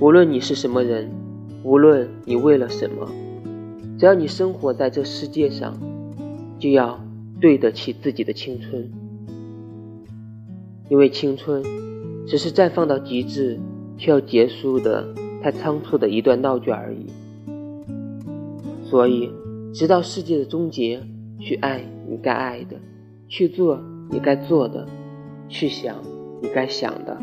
无论你是什么人，无论你为了什么，只要你生活在这世界上，就要对得起自己的青春。因为青春只是绽放到极致，却要结束的太仓促的一段闹剧而已。所以直到世界的终结，去爱你该爱的，去做你该做的，去想你该想的。